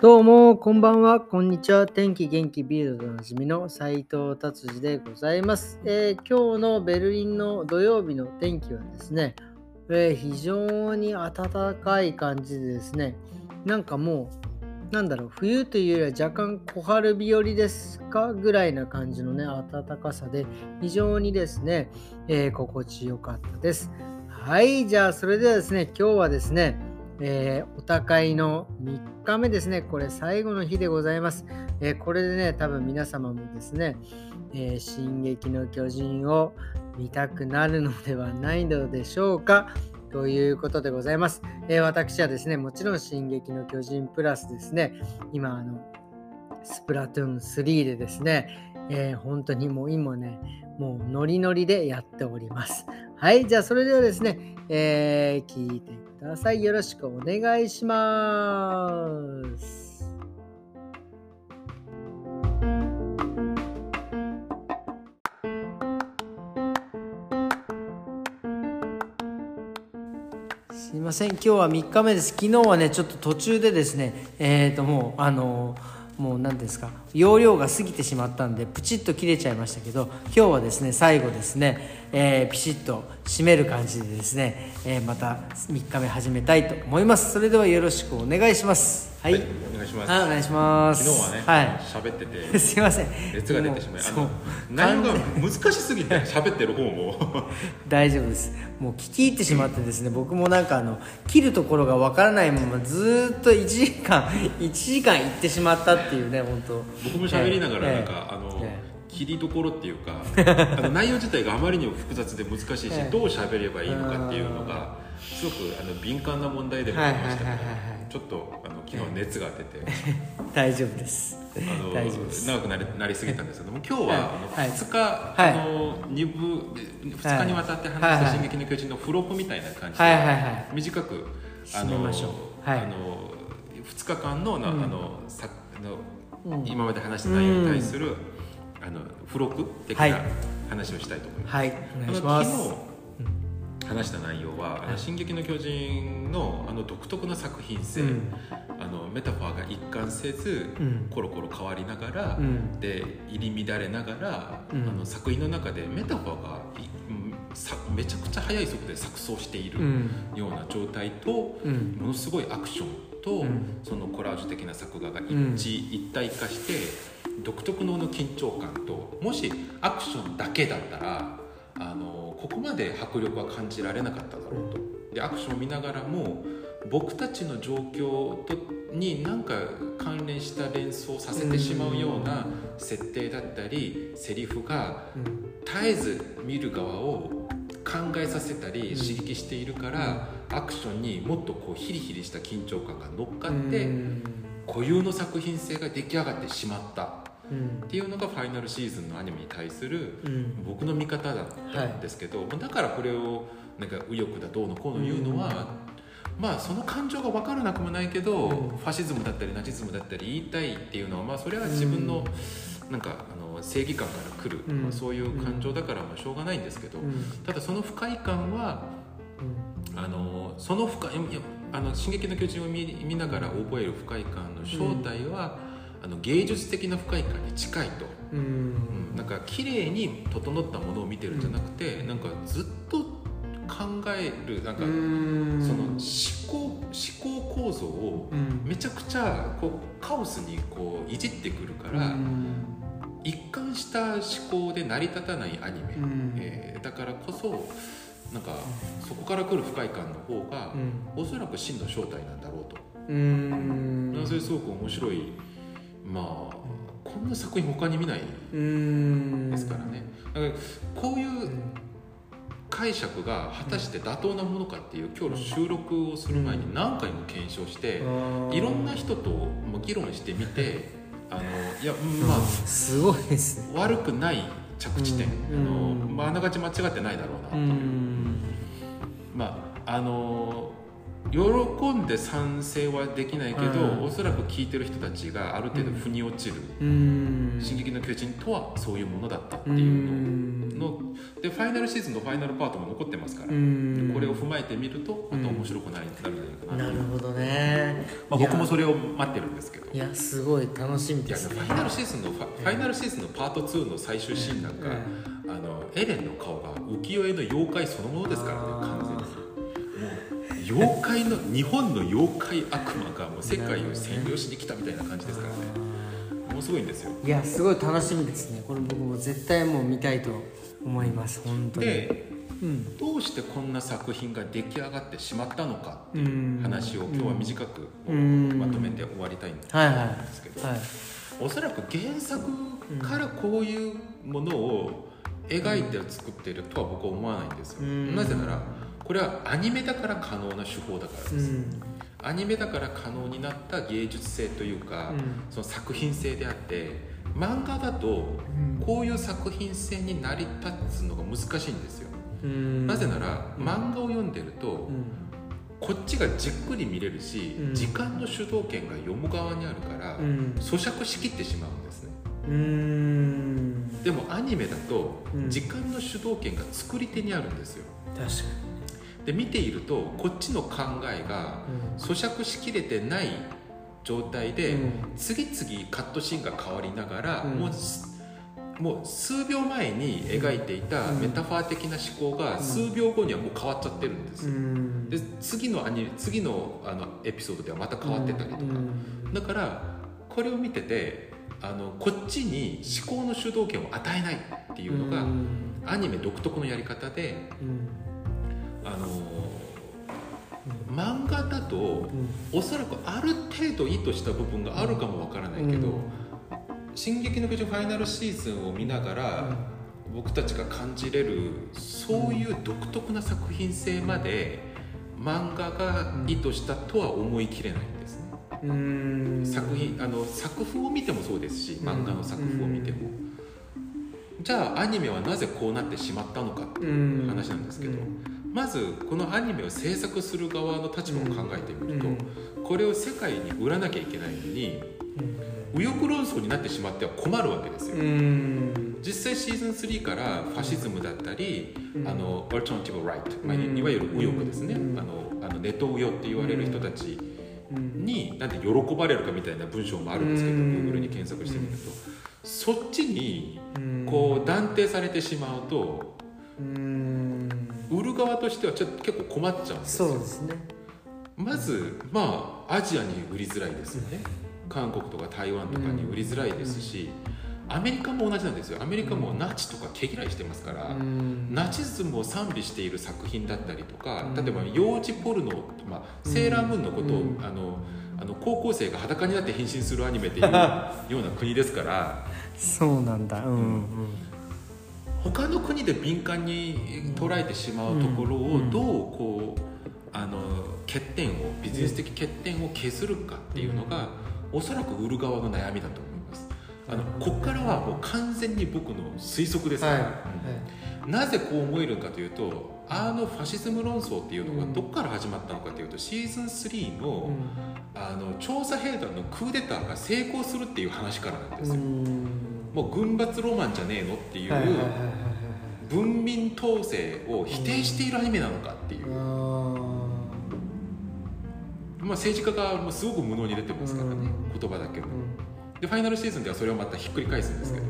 どうも、こんばんは、こんにちは。天気元気ビールドでおなじみの斉藤達治でございます、えー今日のベルリンの土曜日の天気はですね、えー非常に暖かい感じでですね、なんかもう、なんだろう、冬というよりは若干小春日和ですかぐらいな感じのね、暖かさで、非常にですね、えー心地よかったです。はい、じゃあそれではですね、今日はですね、えーお高いの3日目ですね。これ最後の日でございます。えーこれでね、多分皆様もですね、え進撃の巨人を見たくなるのではないのでしょうか。ということでございます。えー私はですね、もちろん進撃の巨人プラスですね、今、あの、スプラトゥーン3でですね、えー本当にもう今ね、もうノリノリでやっております。はい、じゃあそれではですね、えー聞いてください。よろしくお願いします。すいません、今日は3日目です。昨日はね、ちょっと途中でですね、えっ、ともう、あのもう何ですか容量が過ぎてしまったんでプチッと切れちゃいましたけど今日はですね最後ですね、えーピシッと締める感じでですね、えーまた3日目始めたいと思います。それではよろしくお願いします。はい、はい。します。はいお願いします。昨日はねはい。喋ってて。すいません。熱が出てしまいあの内容が難しすぎて喋ってる方も。大丈夫です。もう聞き入ってしまってですね僕もなんかあの切るところがわからないままずーっと1時間 1時間行ってしまったっていうね本当。僕も喋りながらええ。なんか、あの、ええ。切りどころっていうかあの内容自体があまりにも複雑で難しいし、ええ。どう喋ればいいのかっていうのがすごくあの敏感な問題でもありましたから。はいはいはいはいはいちょっとあの昨日熱が出て、大丈夫です。あの長くなりなりすぎたんですけども今日は、あのはい。2日、はい。あの2部2日にわたって話はい。した「進撃の巨人」の付録みたいな感じで、はいはいはい。短くあのはい。あの2日間のな、うん。あのさあの、うん。今まで話した内容に対する、あの付録的はい。な話をしたいと思います。はい。お願いしまあのす昨日話した内容は「あの進撃の巨人の」あの独特な作品性、うん。あのメタファーが一貫せず、うん。コロコロ変わりながら、うん。で入り乱れながら、うん。あの作品の中でメタファーがさめちゃくちゃ速い速度で錯綜しているうん。ような状態と、うん。ものすごいアクションと、うん。そのコラージュ的な作画が一うん。致、一体化して独特の緊張感ともしアクションだけだったらあのここまで迫力は感じられなかっただろうと。でアクションを見ながらも僕たちの状況とに何か関連した連想させてしまうような設定だったりセリフがうん。絶えず見る側を考えさせたり刺激しているから、アクションにもっとこうヒリヒリした緊張感が乗っかって、うん。固有の作品性が出来上がってしまったっうん。ていうのがファイナルシーズンのアニメに対するうん。僕の見方だったんですけど、だからこれをなんか右翼だどうのこうの言うのは、まあその感情が分からなくもないけど、うん。ファシズムだったりナチズムだったり言いたいっていうのはまあそれは自分のなんかあの正義感から来る、うん。まあ、そういう感情だからまあしょうがないんですけど、うん。ただその不快感はあのその不快あの進撃の巨人を見見ながら覚える不快感の正体は、あの芸術的な不快感に近いと。うん。うん。なんか綺麗に整ったものを見てるんじゃなくて、なんかずっと考えるなんか、うん。その思考思考構造をうん。めちゃくちゃこうカオスにこういじってくるから、うん。一貫した思考で成り立たないアニメ、うん。えーだからこそなんかそこから来る不快感の方が、うん。おそらく真の正体なんだろうと、うん。それすごく面白いまあこんな作品他に見ないうんですからね、だからこういううん解釈が果たして妥当なものかっていう今日の収録をする前に何回も検証して、いろんな人とも議論してみてあのいやうんまあすごいですね。悪くない着地点、うんあのうん。まあ、あながち間違ってないだろうなとう。いう、ん。まああの喜んで賛成はできないけど、うん。おそらく聞いてる人たちがある程度腑に落ちる。うん「進撃の巨人」とはそういうものだったってういうんの。のでファイナルシーズンのファイナルパートも残ってますから、うん。これを踏まえてみるとまた面白くなる,、なるんじゃないかななるほどね、まあ、僕もいそれを待ってるんですけど。やいやすごい楽しみですね。ファイナルシーズンのファ,、ファイナルシーズンのパート2の最終シーンなんか、あのエレンの顔が浮世絵の妖怪そのものですからね。完全妖怪の日本の妖怪悪魔がもう世界を占領しに来たみたいな感じですからね。ものすごいんですよ。いやすごい楽しみですね。これ僕も絶対もう見たいと思います本当に。でうん。どうしてこんな作品が出来上がってしまったのかってういうん話を今日は短くうんまとめて終わりたいんですはいはいけどはい。おそらく原作からこういうものを描いて作ってるとは僕は思わないんですよ。うん。なぜならこれはアニメだから可能な手法だからです、うん。アニメだから可能になった芸術性というか、うん。その作品性であって漫画だとうん。こういう作品性に成り立つのが難しいんですよ、うん。なぜなら漫画を読んでると、うん。こっちがじっくり見れるし、うん。時間の主導権が読む側にあるから、うん。咀嚼しきってしまうんですね。うん。でもアニメだとうん。時間の主導権が作り手にあるんですよ。確かで見ているとこっちの考えがに咀嚼しきれてない状態で、うん。次々カットシーンが変わりながら、うん。もうすもう数秒前に描いていたうん。メタファー的な思考が数秒後にはもう変わっちゃってるんです。うよ、ん。で次のアニメ次のあのエピソードではまた変わってたりとか、うん。だからこれを見ててあのこっちに思考の主導権を与えないっていうのが、うん。アニメ独特のやり方でうんあの漫画だとおそらくある程度意図した部分があるかもわからないけど「進撃の巨人」ファイナルシーズンを見ながら、僕たちが感じれるそういう独特な作品性まで漫画が意図したとは思い切れないんですね。うん。作品あの作風を見てもそうですし漫画の作風を見ても、じゃあアニメはなぜこうなってしまったのかっていう話なんですけど、まずこのアニメを制作する側の立場を考えてみると、これを世界に売らなきゃいけないのに右翼論争になってしまっては困るわけですよ、うん。実際シーズン3からファシズムだったり、うん。あのアルタナティブ・ライト、まあ、うんいわゆる右翼ですね、うん。あのあのネトウヨって言われる人たちうん。になんで喜ばれるかみたいな文章もあるんですけど、うん。Google に検索してみると、そっちにうん。こう断定されてしまうとうん売る側としてはちょっと結構困っちゃうんですよ。そうですね。まずまあアジアに売りづらいですよね。韓国とか台湾とかに売りづらいですし、アメリカも同じなんですよ。アメリカもナチとか毛嫌いしてますから、うん。ナチズムを賛美している作品だったりとか、うん。例えば幼児ポルノ、まあ、セーラームーンのことを、うん。あのあの高校生が裸になって変身するアニメっていうような国ですから。そうなんだ。うんうん他の国で敏感に捉えてしまうところをどうこうあの欠点をビジネス的欠点を削るかっていうのがおそらく売る側の悩みだと思います。あのここからはもう完全に僕の推測ですから、はい。うん。なぜこう思えるかというとあのファシズム論争っていうのがどこから始まったのかというとシーズン3の,、あの調査兵団のクーデターが成功するっていう話からなんですよ、もう軍閥ロマンじゃねえのっていう、文民統制を否定しているアニメなのかっていう、まあ、政治家がもうすごく無能に出てますからね、うん。言葉だけも。うん。でファイナルシーズンではそれをまたひっくり返すんですけど、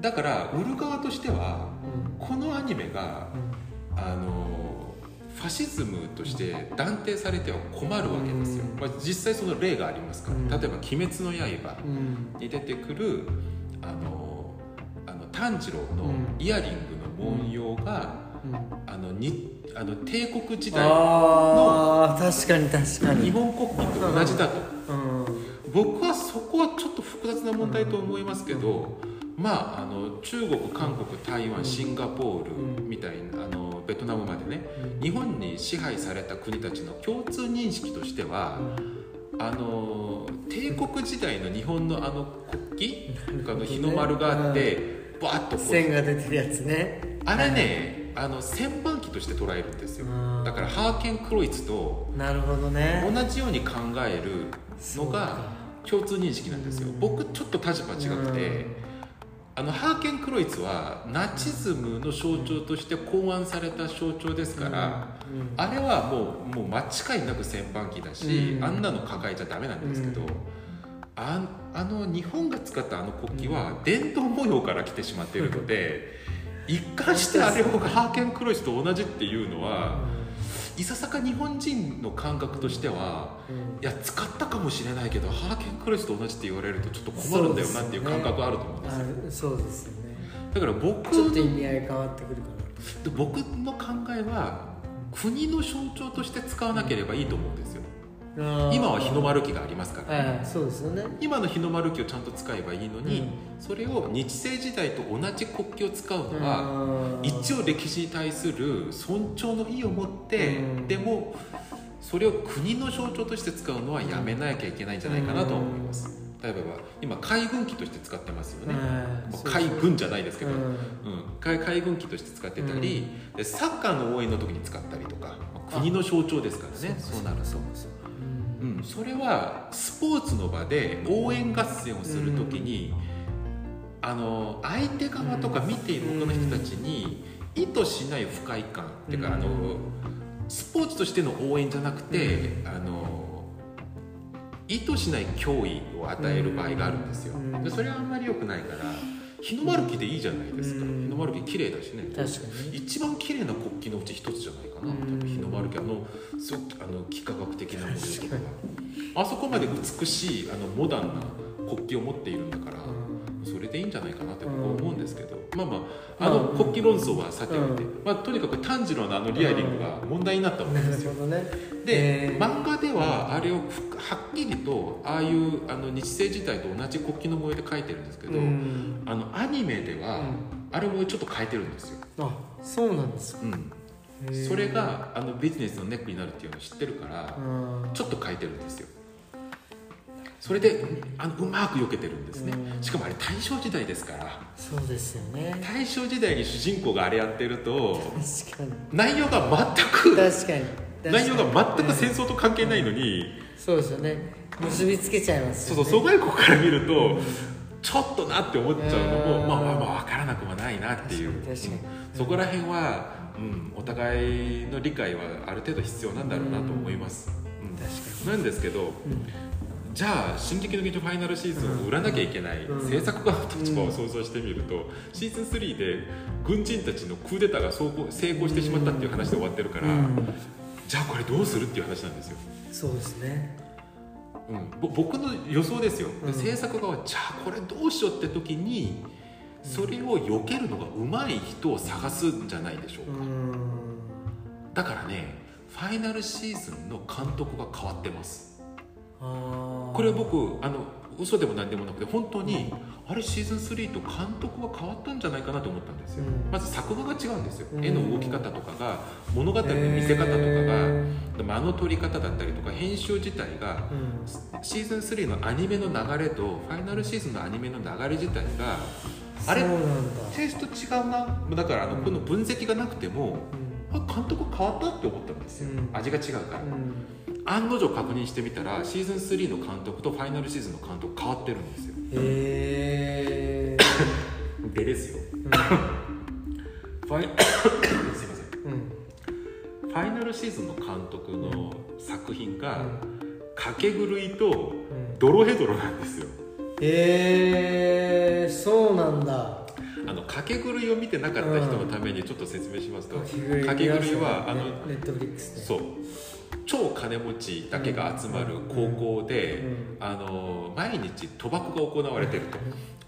だから売る側としてはこのアニメがあのファシズムとして断定されては困るわけですよ、うん。まあ、実際その例がありますから、うん。例えば「鬼滅の刃」うん。に出てくるあのあの炭治郎のうん。イヤリングの文様が、うん。あのにあの帝国時代ああ確かに確かに。日本国旗と同じだと。うん。僕はそこはちょっと複雑な問題と思いますけど、まああの中国韓国台湾シンガポールうん。みたいなあのベトナムまでね日本に支配された国たちの共通認識としては、あの帝国時代の日本のあの国旗？あの日の丸があってバーッとこう。線が出てるやつね。あれねあの旋盤機として捉えるんですよ。うん。だからハーケンクロイツとなるほどね。同じように考えるのが共通認識なんですよ。僕ちょっと立場違くてあのハーケンクロイツはナチズムの象徴として考案された象徴ですから、うんあれはもうもう間違いなく戦犯機だし、うん。あんなの抱えちゃダメなんですけど、うん。ああの日本が使ったあの国旗は伝統模様から来てしまっているので、一貫してあれをハーケンクロイツと同じっていうのは、いささか日本人の感覚としてはうん。いや使ったかもしれないけどハーケンクロイツと同じって言われるとちょっと困るんだよなっていう感覚あると思うんですよ。そうですよね。だから僕ちょっと意の味合い変わってくるか僕の考えは国の象徴として使わなければいいと思うんですよ。な今は日の丸旗がありますから、はいはいそうですよね。今の日の丸旗をちゃんと使えばいいのに、うん。それを日清時代と同じ国旗を使うのは、は一応歴史に対する尊重の意を持って、うん。でもそれを国の象徴として使うのはやめなきゃいけないんじゃないかなと思います、例えば今海軍機として使ってますよね、海軍じゃないですけど、うん。海海軍機として使ってたり、でサッカーの応援の時に使ったりとか、まあ。国の象徴ですからね。そうなると。うん、それはスポーツの場で応援合戦をするときに、あの相手側とか見ている他の人たちに意図しない不快感っていうか、うん。あのスポーツとしての応援じゃなくて、あの意図しない脅威を与える場合があるんですよ、うん。でそれはあんまり良くないから日の丸旗でいいじゃないですか、うん。日の丸旗綺麗だしね。確かに一番綺麗な国旗のうち一つじゃないかな、うん。多分日の丸旗あのすごくあの幾何学的な模様とか。あそこまで美しいあのモダンな国旗を持っているんだから、うんそれでいいんじゃないかなって僕は思うんですけど、まあまあまあ。あの国旗論争はさておいて、うまあ、とにかく炭治郎のあのリアリングが問題になったわけなですよ。ねで、えー。漫画ではあれをふはっきりとああいうあの日清時代と同じ国旗の模様で描いてるんですけど、うん。あのアニメでは、うん。あれもちょっと変えてるんですよ、あそうなんですか。うん、それがあのビジネスのネックになるっていうのを知ってるから、うん。ちょっと変えてるんですよ。それであのうまく避けてるんですね。うん。しかもあれ大正時代ですから。そうですよね。大正時代に主人公があれやってると確かに。内容が全く確かに内容が全く戦争争と関係ないのにそうですよね。結びつけちゃいますそうそう疎外国から見るとちょっとなって思っちゃうのもうん。まあまあまあ分からなくもないなっていう。うん。そこら辺は、うん、お互いの理解はある程度必要なんだろうなと思います、うん。確かなんですけどにうん。じゃあ「進撃の劇場ファイナルシーズン」を売らなきゃいけない、うん。制作側の立場を想像してみると、シーズン3で軍人たちのクーデターが成功してしまったっていう話で終わってるから、うんじゃあこれどうするっていう話なんですよ、そうですね。うん、ぼ僕の予想ですよ、うん。制作側はじゃあこれどうしようって時にそれを避けるのが上手い人を探すんじゃないでしょうか、うん。だからねファイナルシーズンの監督が変わってます。これ僕あの嘘でも何でもなくて本当にあれシーズン3と監督が変わったんじゃないかなと思ったんですよ、うん。まず作画が違うんですよ、うん。絵の動き方とかが物語の見せ方とかが、へ間の取り方だったりとか編集自体がーうん。シーズン3のアニメの流れとファイナルシーズンのアニメの流れ自体があれテイスト違うな。だからあの、うん。この分析がなくても監督変わったって思ったんですよ、うん。味が違うから、案の定確認してみたらシーズン3の監督とファイナルシーズンの監督変わってるんですよ。へえでですよ。うん。ファイすいませんうん。ファイナルシーズンの監督の作品がうん「賭け狂い」とうん「ドロヘドロ」なんですよ。へえそうなんだあの賭け狂いを見てなかった人のためにちょっと説明しますとかけ狂いはあのネットフリックスで。そう。超金持ちだけが集まる高校で、うん。あの毎日賭博が行われてると。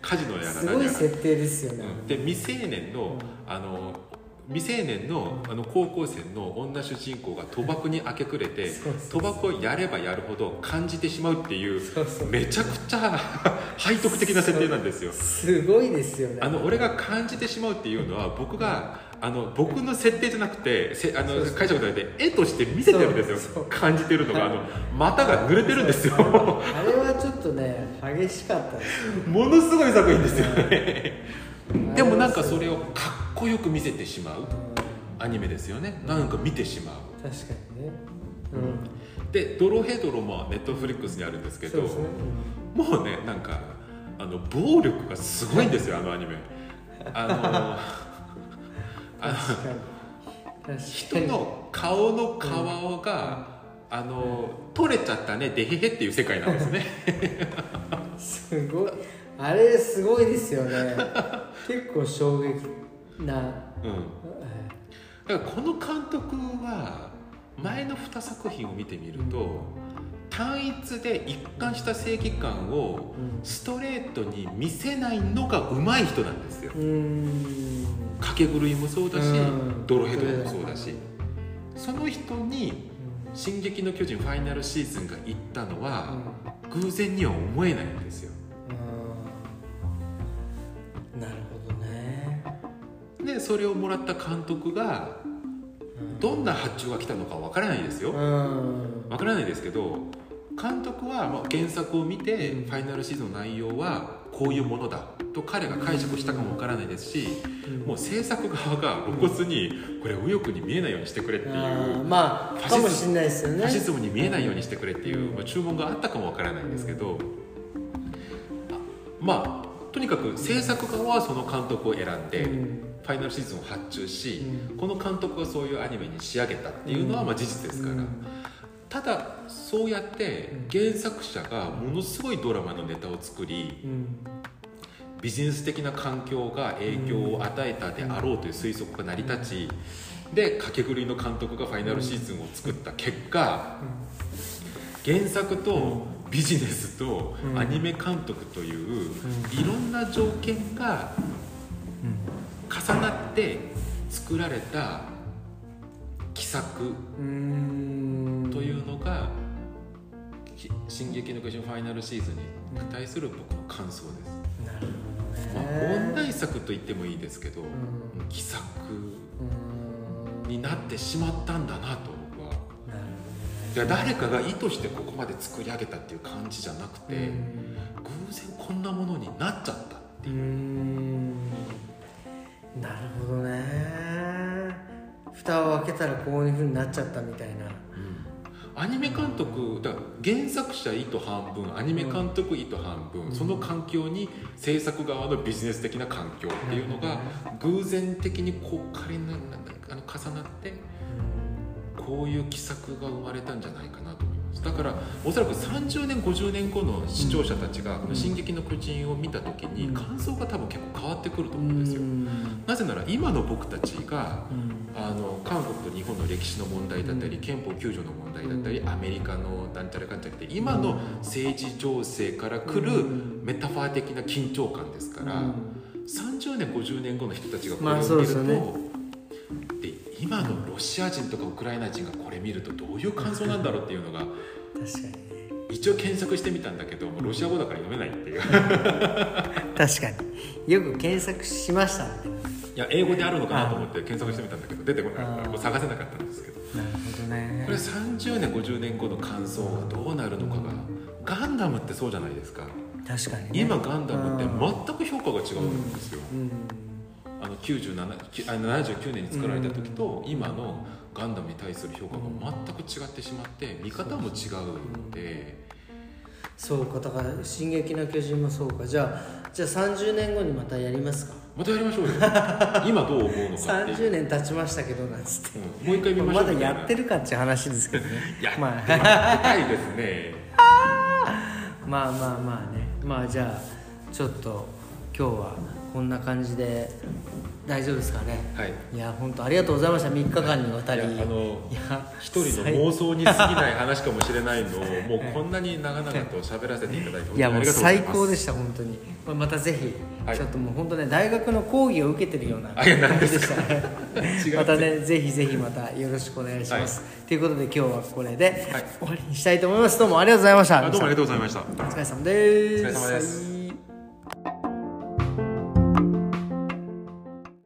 カジノやらす何やら。ごい設定ですよね、うん。で未成年のあの未成年のあの高校生の女主人公が賭博に明け暮れて賭博をやればやるほど感じてしまうっていうめちゃくちゃ背徳的な設定なんですよ。すごいですよね。あの俺が感じてしまうっていうのは僕があの僕の設定じゃなくてせあの解釈されて絵として見せてるんですよ。感じてるのがあの股が濡れてるんですよ。あれはちょっとね激しかったですよ ものすごい作品ですよね。うんでもなんかそれをかっこよく見せてしまうアニメですよね。なんか見てしまう。確かにね。うん。で「ドロヘドロ」もネットフリックスにあるんですけどそうですね。もうねなんかあの暴力がすごいんですよあのアニメ。あの 人に。の顔の顔が、あの取れちゃったねでへへっていう世界なんですね。すごい。あれすごいですよね。結構衝撃な、うん。だからこの監督は前の2作品を見てみると単一で一貫した正義感をうん。ストレートに見せないのが上手い人なんですよ。け狂いもそうだしうん。ドロヘドロもそうだし。その人に「進撃の巨人」ファイナルシーズンが行ったのは偶然には思えないんですよでそれをもらった監督がどんな発注が来たのかわからないですよ。うん。わからないですけど監督はまあ原作を見てうん。ファイナルシーズンの内容はこういうものだと彼が解釈したかもわからないですしもう制作側が露骨にこれ右翼に見えないようにしてくれっていうまあファシズムかもしれないですよね。ファシズムに見えないようにしてくれっていう、まあ、注文があったかもわからないんですけどあまあとにかく制作側はその監督を選んで、うん。ファイナルシーズンを発注し、うん。この監督がそういうアニメに仕上げたっていうのはまあ事実ですから、うん。ただそうやって原作者がものすごいドラマのネタを作りうん。ビジネス的な環境が影響を与えたであろうという推測が成り立ちで掛け狂いの監督がファイナルシーズンを作った結果原作とビジネスとうん。アニメ監督といういろんな条件が重なって作られた奇作うん。というのが「き進撃の巨人」ファイナルシーズンに対する僕の感想です、まあ、問題作と言ってもいいですけど、ん。奇作うん。になってしまったんだなといや誰かが意図してここまで作り上げたっていう感じじゃなくて、偶然こんなものになっちゃったってういう、ん。なるほどね。蓋を開けたらこういうふうになっちゃったみたいな。アニメ監督だ原作者意図半分アニメ監督意図半分、その環境に制作側のビジネス的な環境っていうのが偶然的にこう仮になあの重なってこういう奇策が生まれたんじゃないかなと思います。だからおそらく30年50年後の視聴者たちがこの「進撃の巨人」を見た時にうん。感想が多分結構変わってくるとう思うんですよ。ん。なぜなら今の僕たちがうん。あの韓国と日本の歴史の問題だったり、うん。憲法9条の問題だったり、うん。アメリカのなんちゃらかんちゃらって今の政治情勢から来るうん。メタファー的な緊張感ですから、うん。30年50年後の人たちがこれまあを見ると、そうですよね。で今のロシア人とかウクライナ人がこれ見るとどういう感想なんだろうっていうのが確かにね。一応検索してみたんだけどロシア語だから読めないっていう。確かに。よく検索しましたいや英語であるのかなと思って検索してみたんだけど出てこないあーもう探せなかったんですけど。なるほどね。これ30年50年後の感想がどうなるのかがガンダムってそうじゃないですか。確かにね。今ガンダムって全く評価が違うんですよ。うんあの97きあ79年に作られた時と今のガンダムに対する評価が全く違ってしまって見方も違うので。そうかだから「進撃の巨人」もそうか。じゃあじゃあ30年後にまたやりますか。またやりましょうよ。今どう思うのかっていう。30年経ちましたけどなんつって。うん。もう一回見ましょう。まだやってるかっていう話ですけどね。やってまあ。たいですね。まあまあまあね。まあじゃあちょっと今日はこんな感じで大丈夫ですかね？はい。いや本当ありがとうございました。3日間にわたり。あ一人の妄想に過ぎない話かもしれないのをもうこんなに長々と喋らせていただいていやもう最高でした本当に。またぜひ、はい。ちょっともう本当ね大学の講義を受けてるような感じでした。ねまたねぜひぜひまたよろしくお願いします、ということで今日はこれではい。終わりにしたいと思います。どうもありがとうございました。あどうもありがとうございました。お疲れ様です。お疲れ様です